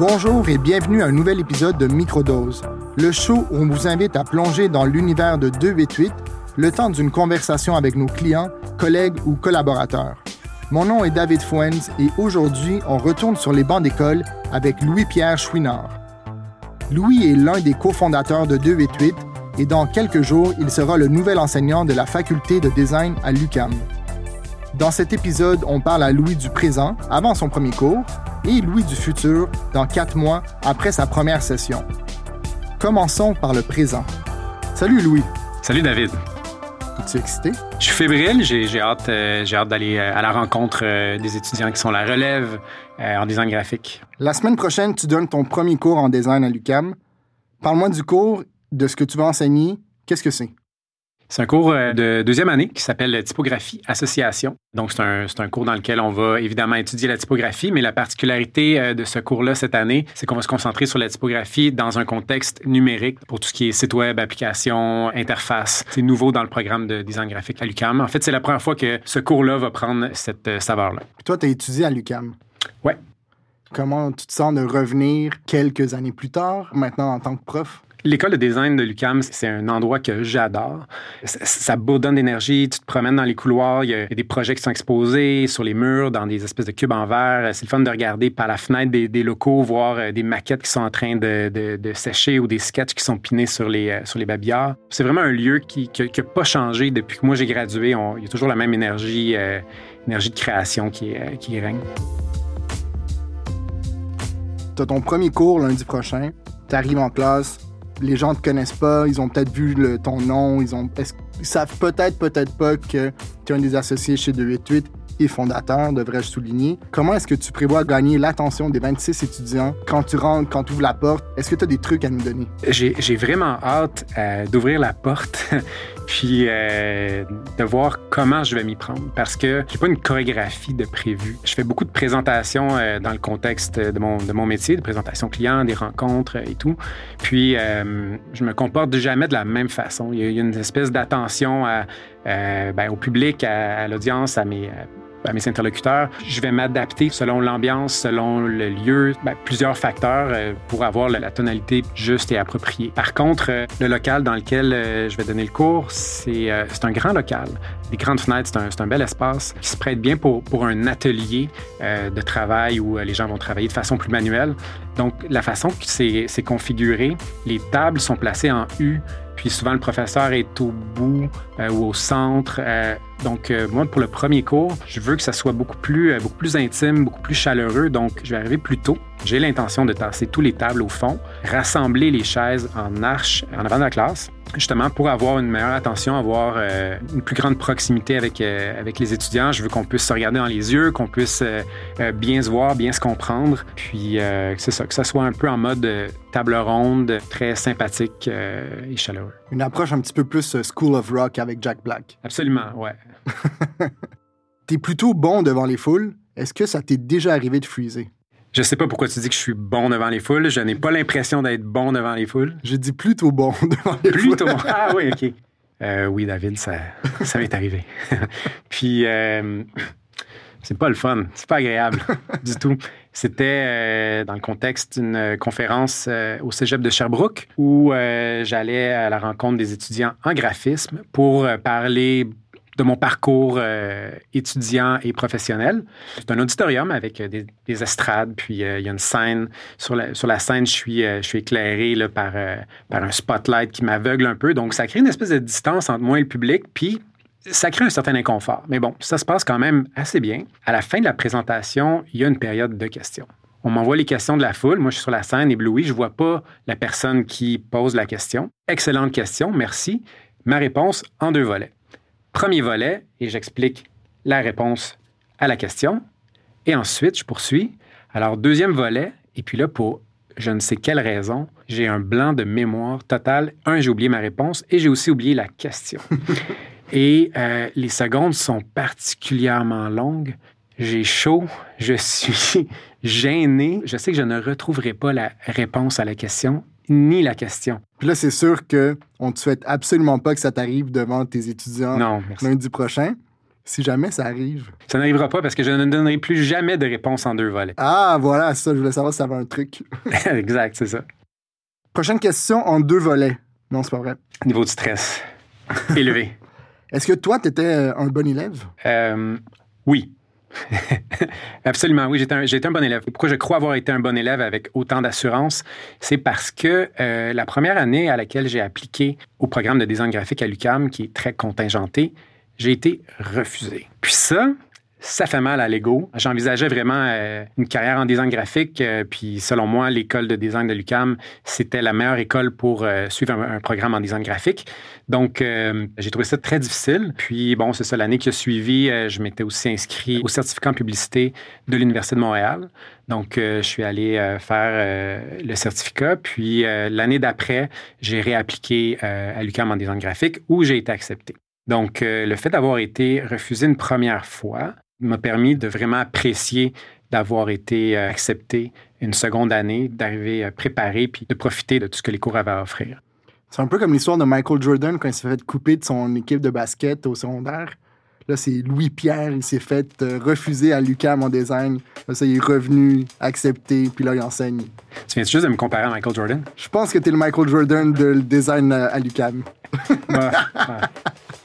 Bonjour et bienvenue à un nouvel épisode de Microdose, le show où on vous invite à plonger dans l'univers de 288 le temps d'une conversation avec nos clients, collègues ou collaborateurs. Mon nom est David Fuenz et aujourd'hui, on retourne sur les bancs d'école avec Louis-Pierre Chouinard. Louis est l'un des cofondateurs de 288 et dans quelques jours, il sera le nouvel enseignant de la faculté de design à l'UCAM. Dans cet épisode, on parle à Louis du présent, avant son premier cours, et Louis du futur, dans quatre mois, après sa première session. Commençons par le présent. Salut Louis. Salut David. Es-tu excité? Je suis fébrile, j'ai hâte, euh, hâte d'aller euh, à la rencontre euh, des étudiants qui sont la relève en design graphique. La semaine prochaine, tu donnes ton premier cours en design à l'UCAM. Parle-moi du cours, de ce que tu vas enseigner. Qu'est-ce que c'est? C'est un cours euh, de deuxième année qui s'appelle Typographie Association. Donc, c'est un, un, cours dans lequel on va évidemment étudier la typographie, mais la particularité euh, de ce cours-là cette année, c'est qu'on va se concentrer sur la typographie dans un contexte numérique pour tout ce qui est site web, application, interface. C'est nouveau dans le programme de design graphique à l'UCAM. En fait, c'est la première fois que ce cours-là va prendre cette euh, saveur-là. Toi, tu as étudié à l'UCAM. Ouais. Comment tu te sens de revenir quelques années plus tard, maintenant en tant que prof? L'école de design de l'UCAM, c'est un endroit que j'adore. Ça, bourdonne d'énergie, tu te promènes dans les couloirs, il y, a, des projets qui sont exposés sur les murs, dans des espèces de cubes en verre. C'est le fun de regarder par la fenêtre des, locaux, voir euh, des maquettes qui sont en train de, sécher ou des sketchs qui sont pinés sur les, euh, sur les babillards. C'est vraiment un lieu qui n'a pas changé depuis que moi j'ai gradué. il y a toujours la même énergie, euh, énergie de création qui, qui règne. Tu as ton premier cours lundi prochain, tu arrives en classe, les gens te connaissent pas, ils ont peut-être vu le, ton nom, ils ont ils savent peut-être, peut-être pas que tu es un des associés chez 288 fondateur, devrais-je souligner. Comment est-ce que tu prévois gagner l'attention des 26 étudiants quand tu rentres, quand tu ouvres la porte? Est-ce que tu as des trucs à nous donner? J'ai vraiment hâte euh, d'ouvrir la porte puis euh, de voir comment je vais m'y prendre parce que j'ai pas une chorégraphie de prévu. Je fais beaucoup de présentations euh, dans le contexte de mon, de mon métier, de présentations clients, des rencontres et tout. Puis je me comporte jamais de la même façon. Il y a, une espèce d'attention ben, au public, à l'audience, à mes à mes interlocuteurs. Je vais m'adapter selon l'ambiance, selon le lieu, ben, plusieurs facteurs euh, pour avoir la, tonalité juste et appropriée. Par contre, euh, le local dans lequel euh, je vais donner le cours, c'est un grand local. Des grandes fenêtres, c'est un, bel espace qui se prête bien pour, pour un atelier de travail où les gens vont travailler de façon plus manuelle. Donc, la façon que c'est configuré, les tables sont placées en U puis souvent, le professeur est au bout euh, ou au centre. Euh, donc, euh, moi, pour le premier cours, je veux que ça soit beaucoup plus, beaucoup plus intime, beaucoup plus chaleureux. Donc, je vais arriver plus tôt. J'ai l'intention de tasser tous les tables au fond, rassembler les chaises en arche en avant de la classe justement pour avoir une meilleure attention, avoir euh, une plus grande proximité avec, euh, avec les étudiants. Je veux qu'on puisse se regarder dans les yeux, qu'on puisse euh, bien se voir, bien se comprendre. Puis c'est ça, que ça soit un peu en mode table ronde, très sympathique et chaleureux. Une approche un petit peu plus School of Rock avec Jack Black. Absolument, ouais. T'es plutôt bon devant les foules. Est-ce que ça t'est déjà arrivé de freezer? Je sais pas pourquoi tu dis que je suis bon devant les foules. Je n'ai pas l'impression d'être bon devant les foules. J'ai dit plutôt bon devant les foules. Plutôt bon. Ah oui, OK. Euh, oui, David, ça, ça m'est arrivé. Puis, euh, c'est pas le fun. C'est pas agréable du tout. C'était euh, dans le contexte d'une conférence au cégep de Sherbrooke où j'allais à la rencontre des étudiants en graphisme pour parler de mon parcours euh, étudiant et professionnel. C'est un auditorium avec euh, des, estrades, puis euh, il y a une scène. Sur la, scène, je suis, éclairé par, par un spotlight qui m'aveugle un peu. Donc, ça crée une espèce de distance entre moi et le public, puis ça crée un certain inconfort. Mais bon, ça se passe quand même assez bien. À la fin de la présentation, il y a une période de questions. On m'envoie les questions de la foule. Moi, je suis sur la scène ébloui. Je ne vois pas la personne qui pose la question. Excellente question, merci. Ma réponse en deux volets. Premier volet, et j'explique la réponse à la question. Et ensuite, je poursuis. Alors, deuxième volet, et puis là, pour je ne sais quelle raison, j'ai un blanc de mémoire total. Un, j'ai oublié ma réponse et j'ai aussi oublié la question. et euh, les secondes sont particulièrement longues. J'ai chaud, je suis gêné. Je sais que je ne retrouverai pas la réponse à la question ni la question. Puis là, c'est sûr qu'on ne te souhaite absolument pas que ça t'arrive devant tes étudiants non, lundi prochain. si jamais ça arrive? Ça n'arrivera pas parce que je ne donnerai plus jamais de réponse en deux volets. Ah, voilà, ça, je voulais savoir si ça avait un truc. exact, c'est ça. Prochaine question en deux volets. Non, c'est pas vrai. Niveau de stress élevé. Est-ce que toi, tu étais euh, un bon élève? Euh, oui. Absolument, oui, j'étais un, un, bon élève. Pourquoi je crois avoir été un bon élève avec autant d'assurance? C'est parce que euh, la première année à laquelle j'ai appliqué au programme de design graphique à l'UCAM, qui est très contingenté, j'ai été refusé. Puis ça, ça fait mal à l'ego. J'envisageais vraiment euh, une carrière en design graphique, euh, puis selon moi, l'école de design de l'UCAM, c'était la meilleure école pour euh, suivre un, programme en design graphique. Donc, j'ai trouvé ça très difficile. Puis, bon, c'est ça, l'année qui a suivi, je m'étais aussi inscrit au certificat en publicité de l'Université de Montréal. Donc, je suis allé faire le certificat. Puis, l'année d'après, j'ai réappliqué à l'UCAM en design graphique où j'ai été accepté. Donc, le fait d'avoir été refusé une première fois, m'a permis de vraiment apprécier d'avoir été euh, accepté une seconde année, d'arriver euh, préparé puis de profiter de tout ce que les cours avaient à offrir. C'est un peu comme l'histoire de Michael Jordan quand il s'est fait couper de son équipe de basket au secondaire. Là, c'est Louis-Pierre, il s'est fait euh, refuser à l'UQAM en design. Là, ça, il est revenu, accepté, puis là, il enseigne. Tu viens juste de me comparer à Michael Jordan? Je pense que tu es le Michael Jordan de design à l'UQAM.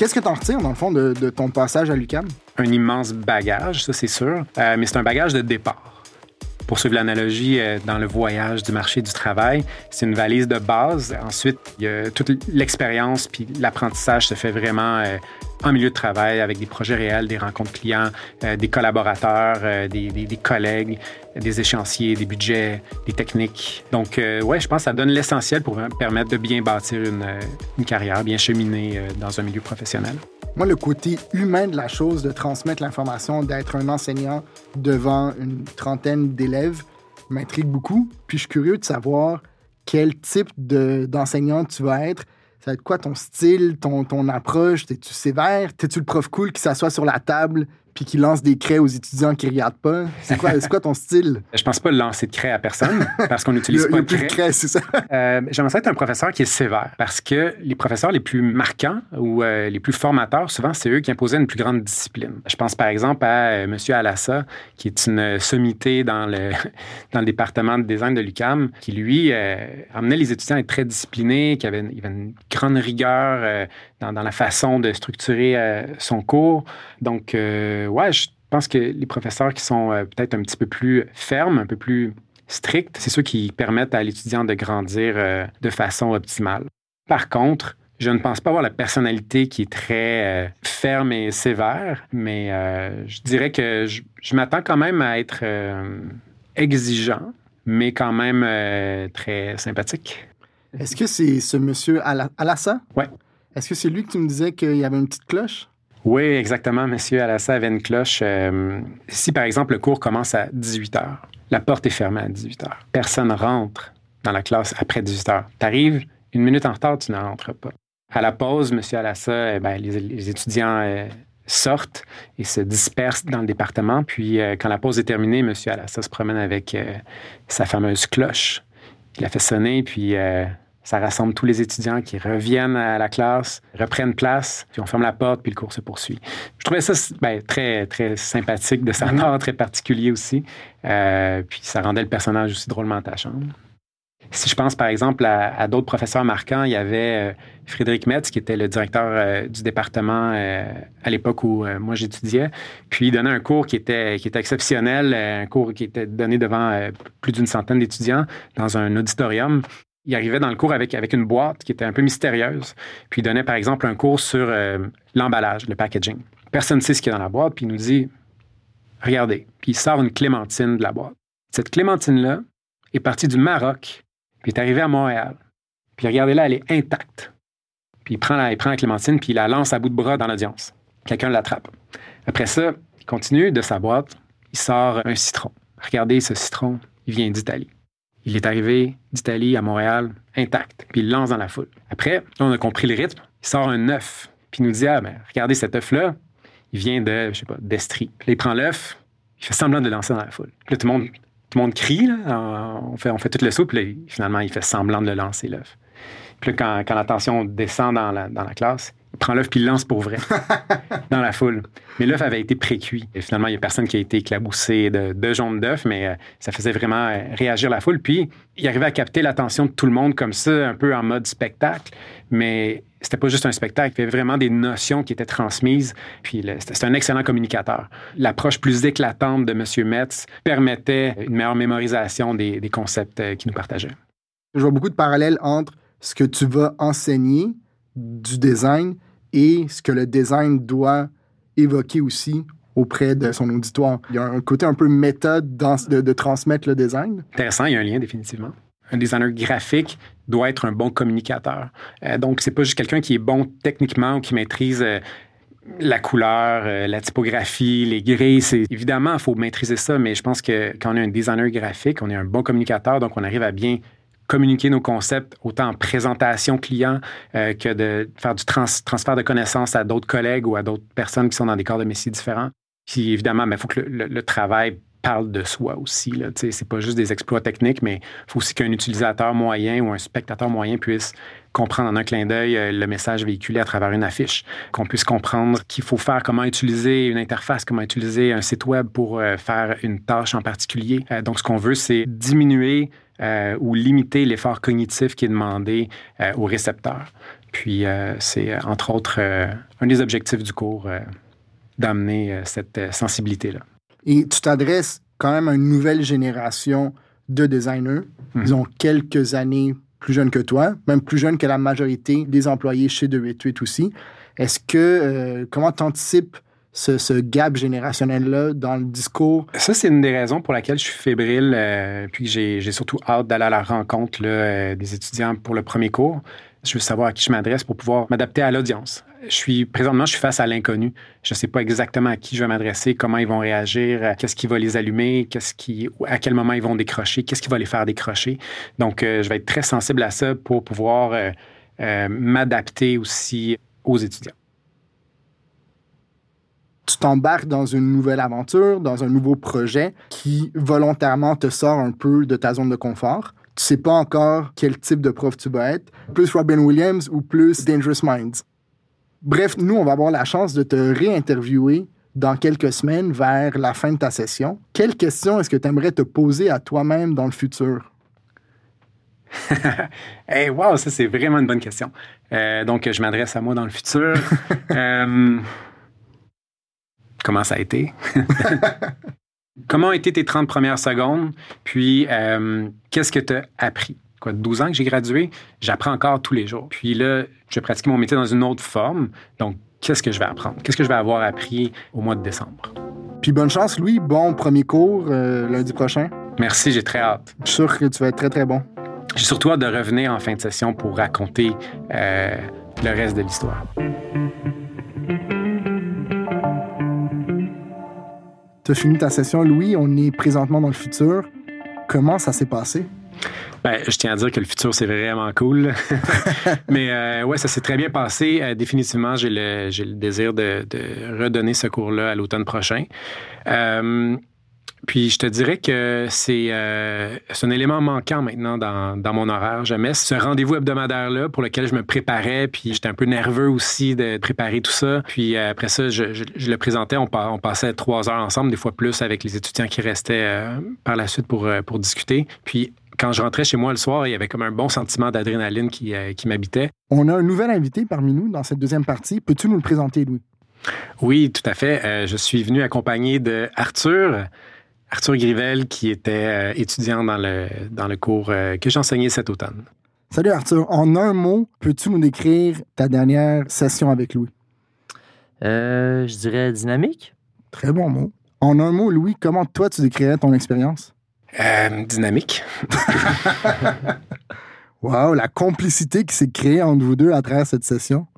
Qu'est-ce que tu en retires, dans le fond, de, ton passage à l'UCAM? Un immense bagage, ça c'est sûr, euh, mais c'est un bagage de départ. Pour suivre l'analogie euh, dans le voyage du marché du travail, c'est une valise de base. Ensuite, toute l'expérience puis l'apprentissage se fait vraiment euh, en milieu de travail avec des projets réels, des rencontres clients, euh, des collaborateurs, euh, des, collègues, des échéanciers, des budgets, des techniques. Donc, euh, ouais, je pense que ça donne l'essentiel pour permettre de bien bâtir une, une carrière, bien cheminer dans un milieu professionnel. Moi, le côté humain de la chose, de transmettre l'information, d'être un enseignant devant une trentaine d'élèves, m'intrigue beaucoup. Puis je suis curieux de savoir quel type d'enseignant tu vas être ça va être quoi ton style, ton, ton approche? T'es-tu sévère? T'es-tu le prof cool qui s'assoit sur la table puis qui lance des craies aux étudiants qui regardent pas. C'est quoi, quoi, ton style? Je pense pas lancer de craies à personne parce qu'on n'utilise pas de craies. c'est ça. Euh, J'aimerais être un professeur qui est sévère parce que les professeurs les plus marquants ou euh, les plus formateurs, souvent, c'est eux qui imposaient une plus grande discipline. Je pense par exemple à euh, M. Alassa, qui est une sommité dans le, dans le département de design de l'UCAM, qui lui amenait les étudiants à être très disciplinés, qui avait, avait une grande rigueur dans, dans, la façon de structurer son cours. Donc, ouais, je pense que les professeurs qui sont euh, peut-être un petit peu plus fermes, un peu plus stricts, c'est ceux qui permettent à l'étudiant de grandir euh, de façon optimale. Par contre, je ne pense pas avoir la personnalité qui est très euh, ferme et sévère, mais je dirais que je, m'attends quand même à être exigeant, mais quand même très sympathique. Est-ce que c'est ce monsieur Alassa? Oui. Est-ce que c'est lui que tu me disais qu'il y avait une petite cloche? Oui, exactement, monsieur Alassa avait une cloche. Euh, si, par exemple, le cours commence à 18 h, la porte est fermée à 18 h. Personne rentre dans la classe après 18 h. Tu arrives une minute en retard, tu ne rentres pas. À la pause, monsieur Alassa, eh ben, les, étudiants euh, sortent et se dispersent dans le département. Puis, euh, quand la pause est terminée, monsieur Alassa se promène avec sa fameuse cloche. Il la fait sonner, puis ça rassemble tous les étudiants qui reviennent à la classe, reprennent place, puis on ferme la porte, puis le cours se poursuit. Je trouvais ça ben, très, très sympathique de sa part, très particulier aussi. Euh, puis ça rendait le personnage aussi drôlement attachant. Si je pense par exemple à, d'autres professeurs marquants, il y avait euh, Frédéric Metz, qui était le directeur euh, du département à l'époque où moi j'étudiais. Puis il donnait un cours qui était, qui était exceptionnel, un cours qui était donné devant plus d'une centaine d'étudiants dans un auditorium il arrivait dans le cours avec, une boîte qui était un peu mystérieuse. Puis il donnait, par exemple, un cours sur euh, l'emballage, le packaging. Personne ne sait ce qu'il y a dans la boîte, puis il nous dit Regardez. Puis il sort une clémentine de la boîte. Cette clémentine-là est partie du Maroc, puis est arrivée à Montréal. Puis regardez-là, elle est intacte. Puis il prend, la, il prend la clémentine, puis il la lance à bout de bras dans l'audience. Quelqu'un l'attrape. Après ça, il continue de sa boîte, il sort un citron. Regardez ce citron, il vient d'Italie. Il est arrivé d'Italie à Montréal intact, puis il lance dans la foule. Après, on a compris le rythme. Il sort un œuf, puis il nous dit Ah, ben, regardez cet œuf-là, il vient de, je sais pas, d'Estrie. Il prend l'œuf, il fait semblant de le lancer dans la foule. Puis là, tout le monde, tout le monde crie, là, on, fait, on fait tout le saut, puis finalement, il fait semblant de le lancer, l'œuf. Puis quand, quand la tension descend dans la classe, il prend l'œuf puis lance pour vrai dans la foule. Mais l'œuf avait été précuit. Et finalement, il n'y a personne qui a été éclaboussé de, de jaune d'œuf, mais euh, ça faisait vraiment euh, réagir la foule. Puis, il arrivait à capter l'attention de tout le monde comme ça, un peu en mode spectacle. Mais c'était pas juste un spectacle, il y avait vraiment des notions qui étaient transmises. Puis c'était un excellent communicateur. L'approche plus éclatante de M. Metz permettait une meilleure mémorisation des, des concepts euh, qu'il nous partageait. Je vois beaucoup de parallèles entre ce que tu vas enseigner du design et ce que le design doit évoquer aussi auprès de son auditoire. Il y a un côté un peu méthode de, de transmettre le design. Intéressant, il y a un lien définitivement. Un designer graphique doit être un bon communicateur. Euh, donc, c'est pas juste quelqu'un qui est bon techniquement ou qui maîtrise euh, la couleur, euh, la typographie, les grilles. Évidemment, il faut maîtriser ça, mais je pense que quand on est un designer graphique, on est un bon communicateur, donc on arrive à bien communiquer nos concepts autant en présentation client euh, que de faire du transfert de connaissances à d'autres collègues ou à d'autres personnes qui sont dans des corps de métiers différents. Puis évidemment, il faut que le, travail parle de soi aussi. Ce n'est pas juste des exploits techniques, mais il faut aussi qu'un utilisateur moyen ou un spectateur moyen puisse comprendre en un clin d'œil euh, le message véhiculé à travers une affiche, qu'on puisse comprendre qu'il faut faire, comment utiliser une interface, comment utiliser un site web pour euh, faire une tâche en particulier. donc, ce qu'on veut, c'est diminuer euh, ou limiter l'effort cognitif qui est demandé euh, au récepteur. Puis, euh, c'est entre autres un des objectifs du cours d'amener cette sensibilité-là. Et tu t'adresses quand même à une nouvelle génération de designers. Mhm. Ils ont quelques années plus jeunes que toi, même plus jeunes que la majorité des employés chez 288 aussi. Est-ce que, comment tu anticipes ce, gap générationnel-là dans le discours. Ça, c'est une des raisons pour laquelle je suis fébrile, euh, puis j'ai, surtout hâte d'aller à la rencontre euh, des étudiants pour le premier cours. Je veux savoir à qui je m'adresse pour pouvoir m'adapter à l'audience. Je suis présentement, je suis face à l'inconnu. Je ne sais pas exactement à qui je vais m'adresser, comment ils vont réagir, euh, qu'est-ce qui va les allumer, qu'est-ce qui, à quel moment ils vont décrocher, qu'est-ce qui va les faire décrocher. Donc, je vais être très sensible à ça pour pouvoir m'adapter aussi aux étudiants tu t'embarques dans une nouvelle aventure, dans un nouveau projet qui volontairement te sort un peu de ta zone de confort. Tu sais pas encore quel type de prof tu vas être, plus Robin Williams ou plus Dangerous Minds. Bref, nous, on va avoir la chance de te réinterviewer dans quelques semaines vers la fin de ta session. Quelles questions est-ce que tu aimerais te poser à toi-même dans le futur? hey, wow, ça c'est vraiment une bonne question. Euh, donc, je m'adresse à moi dans le futur. euh, comment ça a été. comment ont été tes 30 premières secondes? Puis, euh, qu'est-ce que tu as appris? Quoi, 12 ans que j'ai gradué, j'apprends encore tous les jours. Puis là, je vais pratiquer mon métier dans une autre forme. Donc, qu'est-ce que je vais apprendre? Qu'est-ce que je vais avoir appris au mois de décembre? Puis bonne chance, Louis. Bon premier cours euh, lundi prochain. Merci, j'ai très hâte. Je suis sûr que tu vas être très, très bon. J'ai surtout hâte de revenir en fin de session pour raconter euh, le reste de l'histoire. Tu as ta session, Louis. On est présentement dans le futur. Comment ça s'est passé? Ben, je tiens à dire que le futur, c'est vraiment cool. Mais euh, ouais, ça s'est très bien passé. Euh, définitivement, j'ai le, le, désir de, de redonner ce cours-là à l'automne prochain. Euh, puis je te dirais que c'est euh, un élément manquant maintenant dans, dans mon horaire. J'aimais ce rendez-vous hebdomadaire-là pour lequel je me préparais, puis j'étais un peu nerveux aussi de préparer tout ça. Puis euh, après ça, je, je, le présentais, on, on, passait trois heures ensemble, des fois plus avec les étudiants qui restaient euh, par la suite pour, pour discuter. Puis quand je rentrais chez moi le soir, il y avait comme un bon sentiment d'adrénaline qui, qui m'habitait. On a un nouvel invité parmi nous dans cette deuxième partie. Peux-tu nous le présenter, Louis? Oui, tout à fait. je suis venu accompagné de Arthur. Arthur Grivel, qui était euh, étudiant dans le, dans le cours euh, que j'enseignais cet automne. Salut Arthur. En un mot, peux-tu nous décrire ta dernière session avec Louis? Euh, je dirais dynamique. Très bon mot. En un mot, Louis, comment toi tu décrirais ton expérience? dynamique. wow, la complicité qui s'est créée entre vous deux à travers cette session.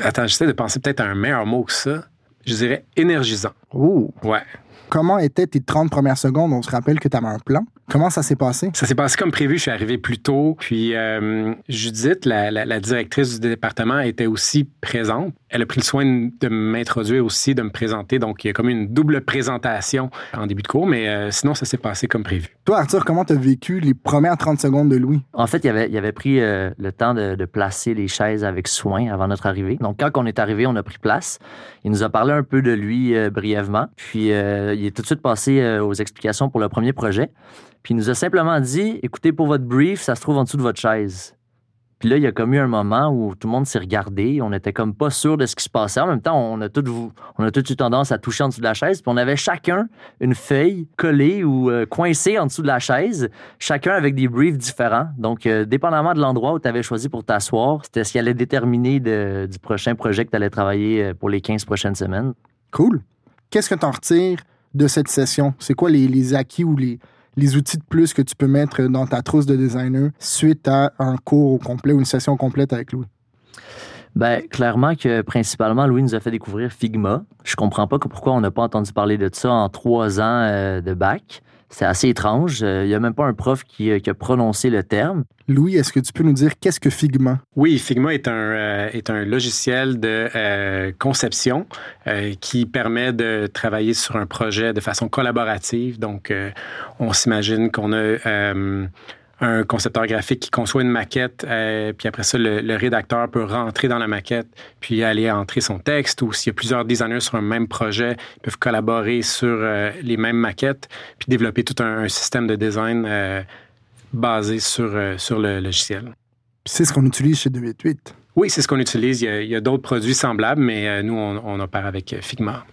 Attends, j'essaie de penser peut-être à un meilleur mot que ça. Je dirais énergisant. Oh. Ouais. Comment étaient tes 30 premières secondes? On se rappelle que tu avais un plan. Comment ça s'est passé? Ça s'est passé comme prévu. Je suis arrivé plus tôt. Puis euh, Judith, la, la, directrice du département, était aussi présente. Elle a pris le soin de m'introduire aussi, de me présenter. Donc, il y a comme une double présentation en début de cours, mais euh, sinon, ça s'est passé comme prévu. Toi, Arthur, comment tu as vécu les premières 30 secondes de Louis? En fait, il avait, il avait pris euh, le temps de, de, placer les chaises avec soin avant notre arrivée. Donc, quand on est arrivé, on a pris place. Il nous a parlé un peu de lui brièvement. Puis, il est tout de suite passé aux explications pour le premier projet. Puis il nous a simplement dit écoutez, pour votre brief, ça se trouve en dessous de votre chaise. Puis là, il y a comme eu un moment où tout le monde s'est regardé. On n'était comme pas sûr de ce qui se passait. En même temps, on a tout, on a tout eu tendance à toucher en dessous de la chaise. Puis on avait chacun une feuille collée ou euh, coincée en dessous de la chaise, chacun avec des briefs différents. Donc, euh, dépendamment de l'endroit où tu avais choisi pour t'asseoir, c'était ce qui allait déterminer du prochain projet que tu allais travailler euh, pour les 15 prochaines semaines. Cool. Qu'est-ce que tu en retires de cette session? C'est quoi les acquis ou les, outils de plus que tu peux mettre dans ta trousse de designer suite à un cours complet ou une session complète avec Louis? Ben, clairement que principalement, Louis nous a fait découvrir Figma. Je comprends pas pourquoi on n'a pas entendu parler de ça en trois ans euh, de bac. C'est assez étrange. Il euh, n'y a même pas un prof euh, qui, a prononcé le terme. Louis, est-ce que tu peux nous dire qu'est-ce que Figma? Oui, Figma est un, euh, est un logiciel de conception qui permet de travailler sur un projet de façon collaborative. Donc, on s'imagine qu'on a un concepteur graphique qui conçoit une maquette, euh, puis après ça, le, rédacteur peut rentrer dans la maquette, puis aller entrer son texte, ou s'il y a plusieurs designers sur un même projet, ils peuvent collaborer sur euh, les mêmes maquettes, puis développer tout un, système de design euh, basé sur, sur le logiciel. C'est ce qu'on utilise chez 288. Oui, c'est ce qu'on utilise. Il y a, d'autres produits semblables, mais nous, on, on, opère avec Figma.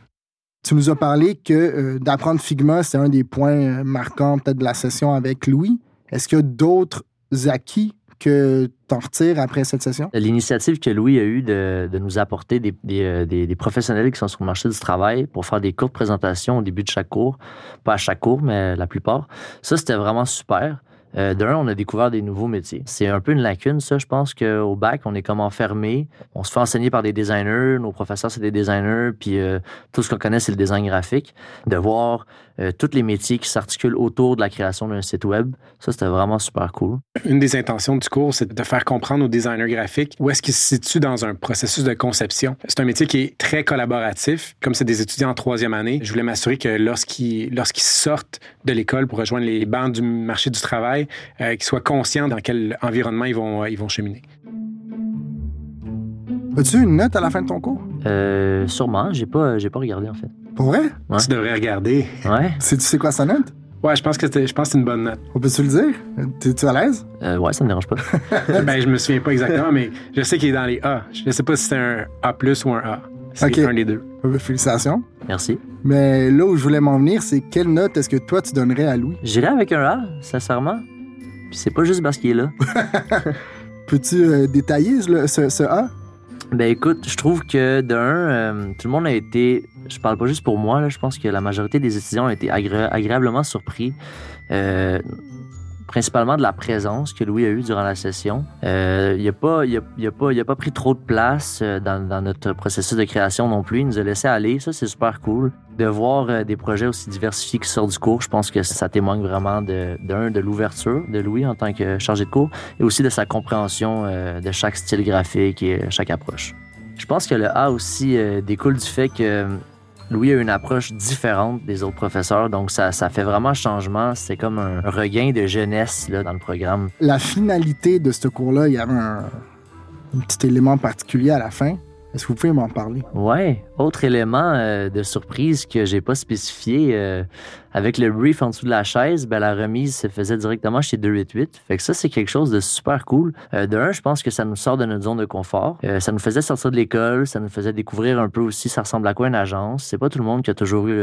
Tu nous as parlé que d'apprendre Figma, c'est un des points marquants peut-être de la session avec Louis. Est-ce qu'il y a d'autres acquis que tu en retires après cette session? L'initiative que Louis a eue de, nous apporter euh, des, professionnels qui sont sur le marché du travail pour faire des courtes présentations au début de chaque cours, pas à chaque cours, mais la plupart, ça, c'était vraiment super. Euh, D'un, on a découvert des nouveaux métiers. C'est un peu une lacune, ça. Je pense qu'au bac, on est comme enfermé. On se fait enseigner par des designers. Nos professeurs, c'est des designers. Puis euh, tout ce qu'on connaît, c'est le design graphique. De voir euh, tous les métiers qui s'articulent autour de la création d'un site web, ça, c'était vraiment super cool. Une des intentions du cours, c'est de faire comprendre aux designers graphiques où est-ce qu'ils se situent dans un processus de conception. C'est un métier qui est très collaboratif. Comme c'est des étudiants en troisième année, je voulais m'assurer que lorsqu'ils lorsqu'ils sortent de l'école pour rejoindre les bancs du marché du travail, euh, qu'ils soient conscients dans quel environnement ils vont, ils vont cheminer. As-tu une note à la fin de ton cours? Euh, sûrement. J'ai pas, j'ai pas regardé, en fait. Pour vrai? Tu devrais regarder. Ouais. tu sais quoi sa note? Ouais, je pense que je pense c'est une bonne note. On peut-tu le dire? T'es-tu à l'aise? Euh, ouais, ça me dérange pas. ben, je me souviens pas exactement, mais je sais qu'il est dans les A. Je sais pas si c'est un A ou un A. C'est un des deux. Félicitations. Merci. Mais là où je voulais m'en venir, c'est quelle note est-ce que toi tu donnerais à Louis? J'irais avec un A, sincèrement. Puis c'est pas juste parce qu'il est là. Peux-tu euh, détailler ce, ce, A? Ben écoute, je trouve que d'un, euh, tout le monde a été, je parle pas juste pour moi, je pense que la majorité des étudiants ont été agréablement surpris. Euh, principalement de la présence que Louis a eue durant la session. Euh, il n'a pas, il pas, pas pris trop de place euh, dans, notre processus de création non plus. Il nous a laissé aller. Ça, c'est super cool. De voir des projets aussi diversifiés qui sortent du cours, je pense que ça témoigne vraiment d'un, de, de l'ouverture de Louis en tant que chargé de cours et aussi de sa compréhension de chaque style graphique et chaque approche. Je pense que le A aussi découle du fait que Louis a une approche différente des autres professeurs, donc ça, fait vraiment changement. C'est comme un regain de jeunesse là, dans le programme. La finalité de ce cours-là, il y avait un, un petit élément particulier à la fin. Est-ce que vous pouvez m'en parler? Ouais. Autre élément euh, de surprise que j'ai pas spécifié, euh, avec le brief en dessous de la chaise, ben, la remise se faisait directement chez 288. Fait que ça, c'est quelque chose de super cool. Euh, de un, je pense que ça nous sort de notre zone de confort. ça nous faisait sortir de l'école, ça nous faisait découvrir un peu aussi ça ressemble à quoi une agence. C'est pas tout le monde qui a toujours eu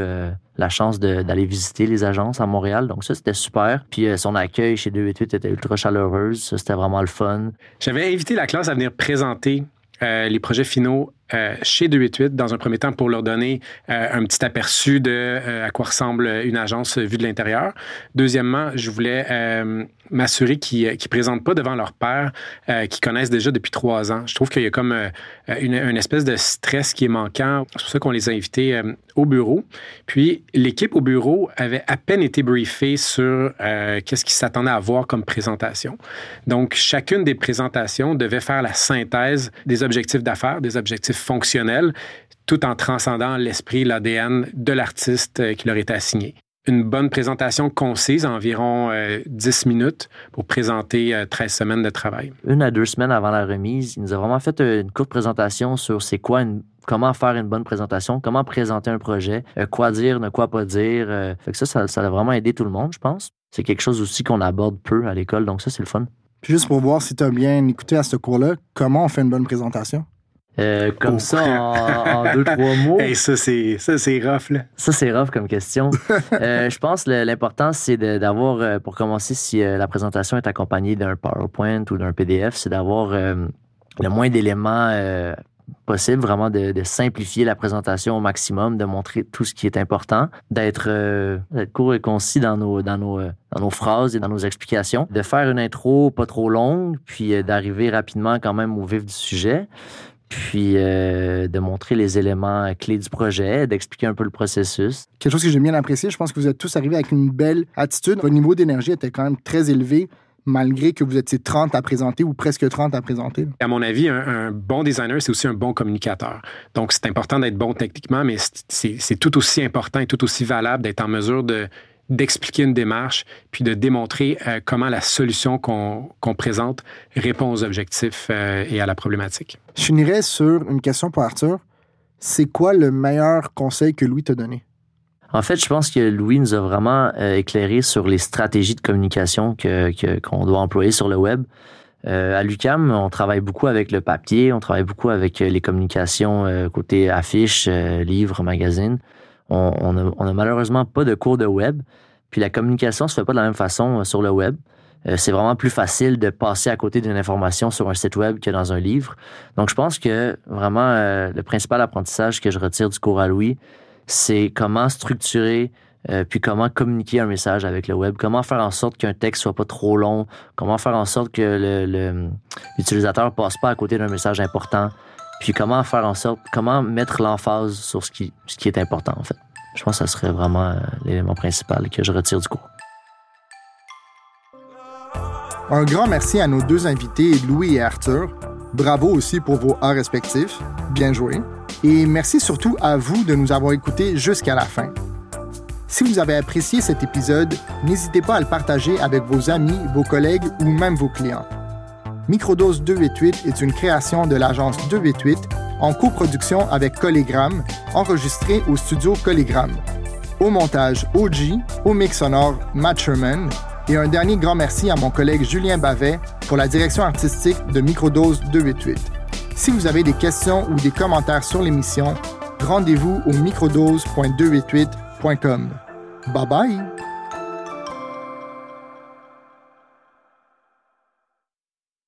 la chance d'aller visiter les agences à Montréal. Donc ça, c'était super. Puis son accueil chez 288 était ultra chaleureuse. Ça, c'était vraiment le fun. J'avais invité la classe à venir présenter les projets finaux euh, chez 288 dans un premier temps pour leur donner euh, un petit aperçu de euh, à quoi ressemble une agence vue de l'intérieur. Deuxièmement, je voulais m'assurer qu'ils ne présentent pas devant leur père, qui connaissent déjà depuis trois ans. Je trouve qu'il y a comme une, une, espèce de stress qui est manquant. C'est pour ça qu'on les a invités au bureau. Puis l'équipe au bureau avait à peine été briefée sur qu'est-ce qu'ils s'attendaient à voir comme présentation. Donc, chacune des présentations devait faire la synthèse des objectifs d'affaires, des objectifs fonctionnels, tout en transcendant l'esprit, l'ADN de l'artiste euh, qui leur était assigné une bonne présentation concise, environ 10 euh, minutes, pour présenter 13 euh, semaines de travail. Une à deux semaines avant la remise, il nous a vraiment fait une courte présentation sur c'est quoi comment faire une bonne présentation, comment présenter un projet, quoi dire, ne quoi pas dire. fait que ça, ça, ça, a vraiment aidé tout le monde, je pense. C'est quelque chose aussi qu'on aborde peu à l'école, donc ça, c'est le fun. juste pour voir si tu as bien écouté à ce cours-là, comment on fait une bonne présentation? Euh, comme ça, en, deux, trois mots. Ça, c'est, ça, c'est rough, là. Ça, c'est rough comme question. euh, je pense que l'important, c'est d'avoir, euh, pour commencer, si la présentation est accompagnée d'un PowerPoint ou d'un PDF, c'est d'avoir le moins d'éléments possible, vraiment de, de, simplifier la présentation au maximum, de montrer tout ce qui est important, d'être court et concis dans nos, dans, nos, dans nos phrases et dans nos explications, de faire une intro pas trop longue, puis d'arriver rapidement quand même au vif du sujet puis euh, de montrer les éléments clés du projet, d'expliquer un peu le processus. Quelque chose que j'ai bien apprécié, je pense que vous êtes tous arrivés avec une belle attitude. Votre niveau d'énergie était quand même très élevé malgré que vous étiez 30 à présenter ou presque 30 à présenter? À mon avis, un, bon designer, c'est aussi un bon communicateur. Donc, c'est important d'être bon techniquement, mais c'est tout aussi important et tout aussi valable d'être en mesure de d'expliquer une démarche, puis de démontrer euh, comment la solution qu'on présente répond aux objectifs euh, et à la problématique. Je finirais sur une question pour Arthur. C'est quoi le meilleur conseil que Louis t'a donné? En fait, je pense que Louis nous a vraiment euh, éclairé sur les stratégies de communication qu'on que, doit employer sur le web. à l'UCAM, on travaille beaucoup avec le papier, on travaille beaucoup avec les communications côté affiches, livres, magazines. On n'a malheureusement pas de cours de web. Puis la communication se fait pas de la même façon euh, sur le web. Euh, c'est vraiment plus facile de passer à côté d'une information sur un site web que dans un livre. Donc, je pense que vraiment, euh, le principal apprentissage que je retire du cours à Louis, c'est comment structurer puis comment communiquer un message avec le web, comment faire en sorte qu'un texte soit pas trop long, comment faire en sorte que l'utilisateur ne passe pas à côté d'un message important, puis comment faire en sorte, comment mettre l'emphase sur ce qui, est important, en fait. Je pense que ça serait vraiment euh, l'élément principal que je retire du cours. Un grand merci à nos deux invités, Louis et Arthur. Bravo aussi pour vos A respectifs. Bien joué. Et merci surtout à vous de nous avoir écoutés jusqu'à la fin. Si vous avez apprécié cet épisode, n'hésitez pas à le partager avec vos amis, vos collègues ou même vos clients. Microdose 288 est une création de l'agence 288 en coproduction avec Collegram, enregistré au studio Collegram. Au montage OG, au mix sonore Matt Sherman, et un dernier grand merci à mon collègue Julien Bavet pour la direction artistique de Microdose 288. Si vous avez des questions ou des commentaires sur l'émission, rendez-vous au microdose.288.com. Bye bye!